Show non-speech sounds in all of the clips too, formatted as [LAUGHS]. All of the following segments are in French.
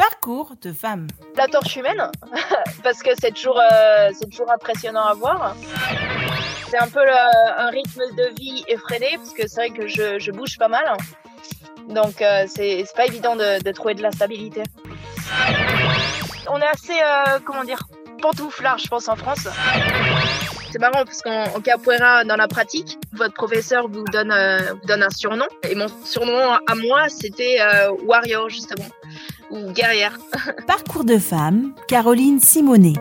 Parcours de femme. La torche humaine, [LAUGHS] parce que c'est toujours, euh, c'est toujours impressionnant à voir. C'est un peu un rythme de vie effréné, parce que c'est vrai que je, bouge pas mal. Donc euh, c'est pas évident de, trouver de la stabilité. On est assez, euh, comment dire, pantouflard, je pense, en France. C'est marrant parce qu'en en capoeira, dans la pratique, votre professeur vous donne, euh, vous donne un surnom. Et mon surnom à moi, c'était Warrior, justement, ou guerrière. Parcours de femme, Caroline Simonet.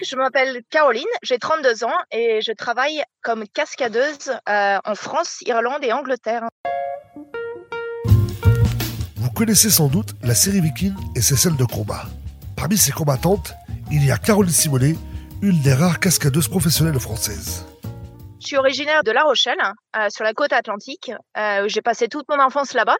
Je m'appelle Caroline, j'ai 32 ans et je travaille comme cascadeuse euh, en France, Irlande et Angleterre. Vous connaissez sans doute la série Viking et ses scènes de combat. Parmi ces combattantes, il y a Caroline Simonet, une des rares cascadeuses professionnelles françaises. Je suis originaire de La Rochelle, euh, sur la côte atlantique. Euh, où j'ai passé toute mon enfance là-bas.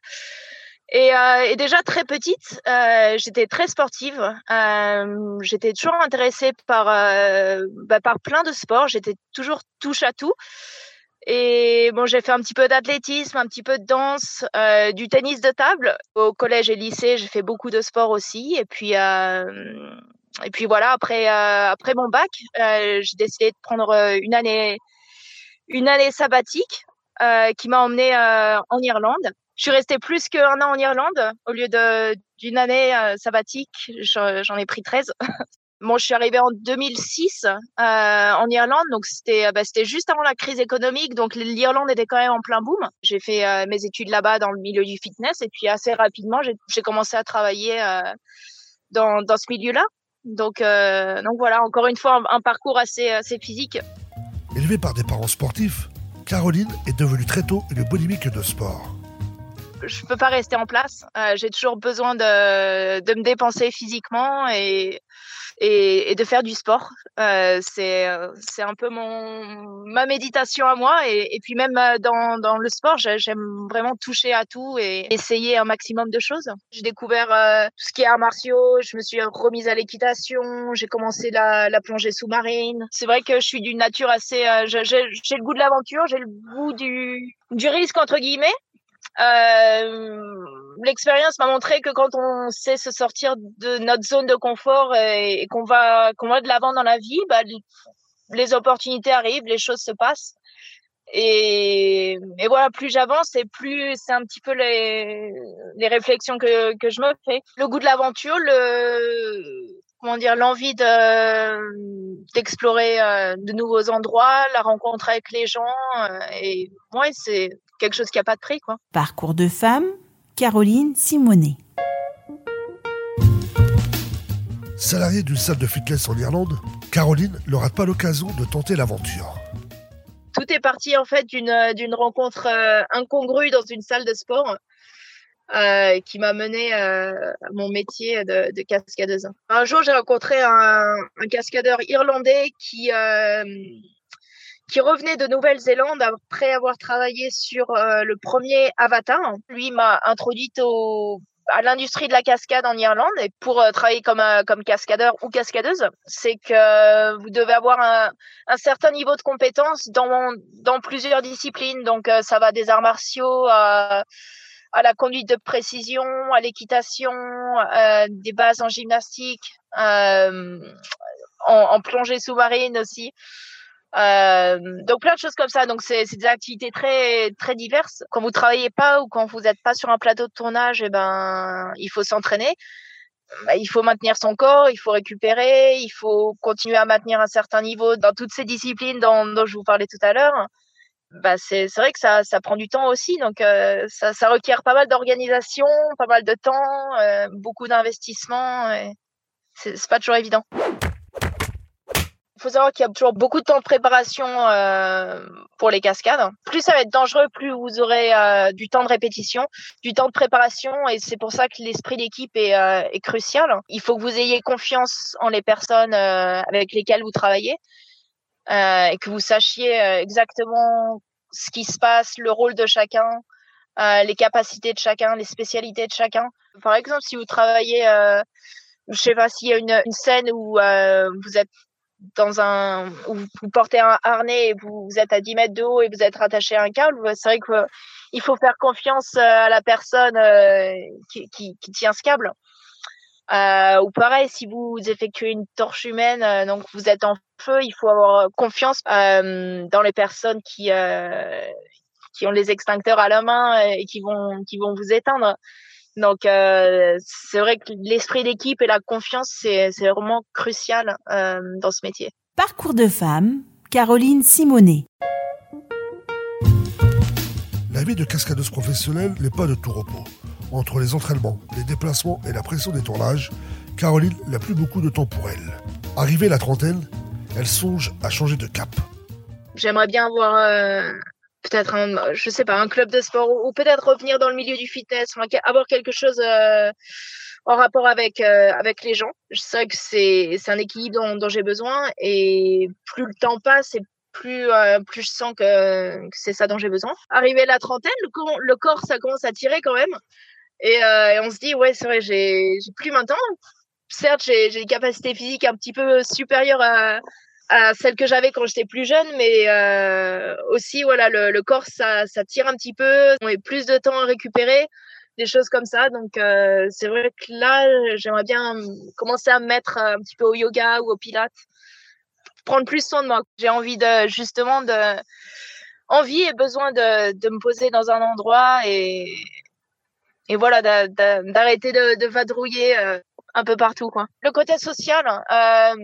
Et, euh, et déjà très petite, euh, j'étais très sportive. Euh, j'étais toujours intéressée par, euh, bah, par plein de sports. J'étais toujours touche à tout. Et bon, j'ai fait un petit peu d'athlétisme, un petit peu de danse, euh, du tennis de table. Au collège et lycée, j'ai fait beaucoup de sport aussi. Et puis, euh, et puis voilà, après, après mon bac, j'ai décidé de prendre une année, une année sabbatique qui m'a emmenée en Irlande. Je suis restée plus qu'un an en Irlande au lieu d'une année euh, sabbatique. J'en ai pris 13. [LAUGHS] Bon, je suis arrivée en 2006 euh, en Irlande, donc c'était bah, c'était juste avant la crise économique, donc l'Irlande était quand même en plein boom. J'ai fait euh, mes études là-bas dans le milieu du fitness et puis assez rapidement j'ai commencé à travailler euh, dans ce milieu-là. Donc euh, voilà, encore une fois un, parcours assez assez physique. Élevée par des parents sportifs, Caroline est devenue très tôt une boulimique de sport. Je peux pas rester en place. Euh, j'ai toujours besoin de, de me dépenser physiquement et, et, et de faire du sport. Euh, c'est c'est un peu mon ma méditation à moi et, puis même euh, dans, dans le sport, j'ai- j'aime vraiment toucher à tout et essayer un maximum de choses. J'ai découvert euh, tout ce qui est arts martiaux. Je me suis remise à l'équitation. J'ai commencé la, la plongée sous-marine. C'est vrai que je suis d'une nature assez. euh, j'ai le goût de l'aventure. J'ai le goût du du risque entre guillemets. Euh, L'expérience m'a montré que quand on sait se sortir de notre zone de confort et, qu'on va qu'on va de l'avant dans la vie, bah, les opportunités arrivent, les choses se passent. Et, et voilà, plus j'avance et plus c'est un petit peu les, les réflexions que, que je me fais. Le goût de l'aventure, le comment dire, l'envie de d'explorer euh, de nouveaux endroits, la rencontre avec les gens euh, et ouais, c'est quelque chose qui a pas de prix quoi. Parcours de femme, Caroline Simonet. Salariée d'une salle de fitness en Irlande, Caroline ne rate pas l'occasion de tenter l'aventure. tout est parti en fait d'une euh, d'une rencontre euh, incongrue dans une salle de sport euh, qui m'a mené euh, à mon métier de, de cascadeuse. Un jour, j'ai rencontré un, un cascadeur irlandais qui euh, qui revenait de Nouvelle-Zélande après avoir travaillé sur euh, le premier Avatar. Lui m'a introduite au à l'industrie de la cascade en Irlande et pour euh, travailler comme euh, comme cascadeur ou cascadeuse, c'est que vous devez avoir un, un certain niveau de compétence dans dans plusieurs disciplines. Donc euh, ça va des arts martiaux à à la conduite de précision, à l'équitation, des bases en gymnastique, en, en plongée sous-marine aussi. Euh, donc plein de choses comme ça. Donc c'est des activités très très diverses. Quand vous travaillez pas ou quand vous n'êtes pas sur un plateau de tournage, eh ben il faut s'entraîner. Bah, il faut maintenir son corps, il faut récupérer, il faut continuer à maintenir un certain niveau dans toutes ces disciplines dont, dont je vous parlais tout à l'heure. Bah c'est vrai que ça ça prend du temps aussi. Donc euh, ça ça requiert pas mal d'organisation, pas mal de temps, euh, beaucoup d'investissement. c'est pas toujours évident. Il faut savoir qu'il y a toujours beaucoup de temps de préparation euh, pour les cascades. Plus ça va être dangereux, plus vous aurez euh, du temps de répétition, du temps de préparation, et c'est pour ça que l'esprit d'équipe est, euh, crucial. Il faut que vous ayez confiance en les personnes avec lesquelles vous travaillez, et que vous sachiez exactement ce qui se passe, le rôle de chacun, les capacités de chacun, les spécialités de chacun. Par exemple, si vous travaillez, je sais pas s'il y a une, scène où vous êtes dans un où vous portez un harnais et vous, êtes à 10 mètres de haut et vous êtes rattaché à un câble, c'est vrai que euh, il faut faire confiance euh, à la personne euh, qui, qui, tient ce câble. Ou pareil, si vous effectuez une torche humaine, donc vous êtes en feu, il faut avoir confiance dans les personnes qui qui ont les extincteurs à la main et qui vont qui vont vous éteindre. Donc c'est vrai que l'esprit d'équipe et la confiance c'est c'est vraiment crucial dans ce métier. Parcours de femme, Caroline Simonet. La vie de cascadeuse professionnelle n'est pas de tout repos. Entre les entraînements, les déplacements et la pression des tournages, Caroline n'a plus beaucoup de temps pour elle. Arrivée la trentaine, elle songe à changer de cap. J'aimerais bien avoir euh, peut-être un, je sais pas, un club de sport ou, peut-être revenir dans le milieu du fitness, avoir quelque chose euh, en rapport avec euh, avec les gens. Je sais que c'est un équilibre dont, j'ai besoin et plus le temps passe et plus plus je sens que, c'est ça dont j'ai besoin. Arrivé à la trentaine, le corps, ça commence à tirer quand même. Et, euh, on se dit, ouais, c'est vrai, j'ai plus maintenant. Certes, j'ai des capacités physiques un petit peu supérieures à, à celles que j'avais quand j'étais plus jeune, mais euh, aussi, voilà, le, corps, ça, tire un petit peu. On a plus de temps à récupérer, des choses comme ça. Donc, euh, c'est vrai que là, j'aimerais bien commencer à me mettre un petit peu au yoga ou au pilates, prendre plus soin de moi. J'ai envie de, justement, de et besoin de, de me poser dans un endroit et, et voilà d'arrêter de, de, vadrouiller euh, un peu partout quoi. Le côté social euh,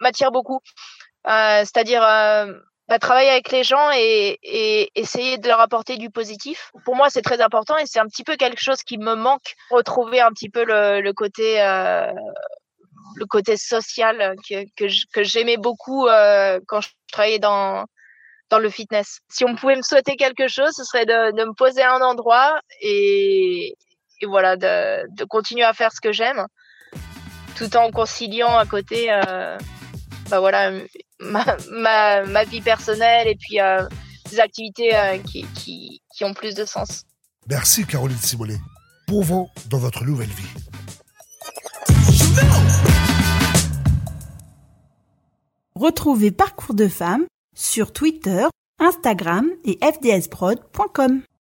m'attire beaucoup, euh, c'est-à-dire euh, bah, travailler avec les gens et, et, essayer de leur apporter du positif. Pour moi, c'est très important et c'est un petit peu quelque chose qui me manque. Retrouver un petit peu le, le côté euh, le côté social que, que j'aimais beaucoup euh, quand je travaillais dans dans le fitness. Si on pouvait me souhaiter quelque chose, ce serait de, de me poser à un endroit et, et voilà, de, de, continuer à faire ce que j'aime, tout en conciliant à côté, euh, bah voilà, ma, ma, ma, vie personnelle et puis euh, des activités euh, qui, qui, qui, ont plus de sens. Merci Caroline Simonet. Bon vent dans votre nouvelle vie. Retrouvez Parcours de femmes sur Twitter, Instagram et fdsprod.com.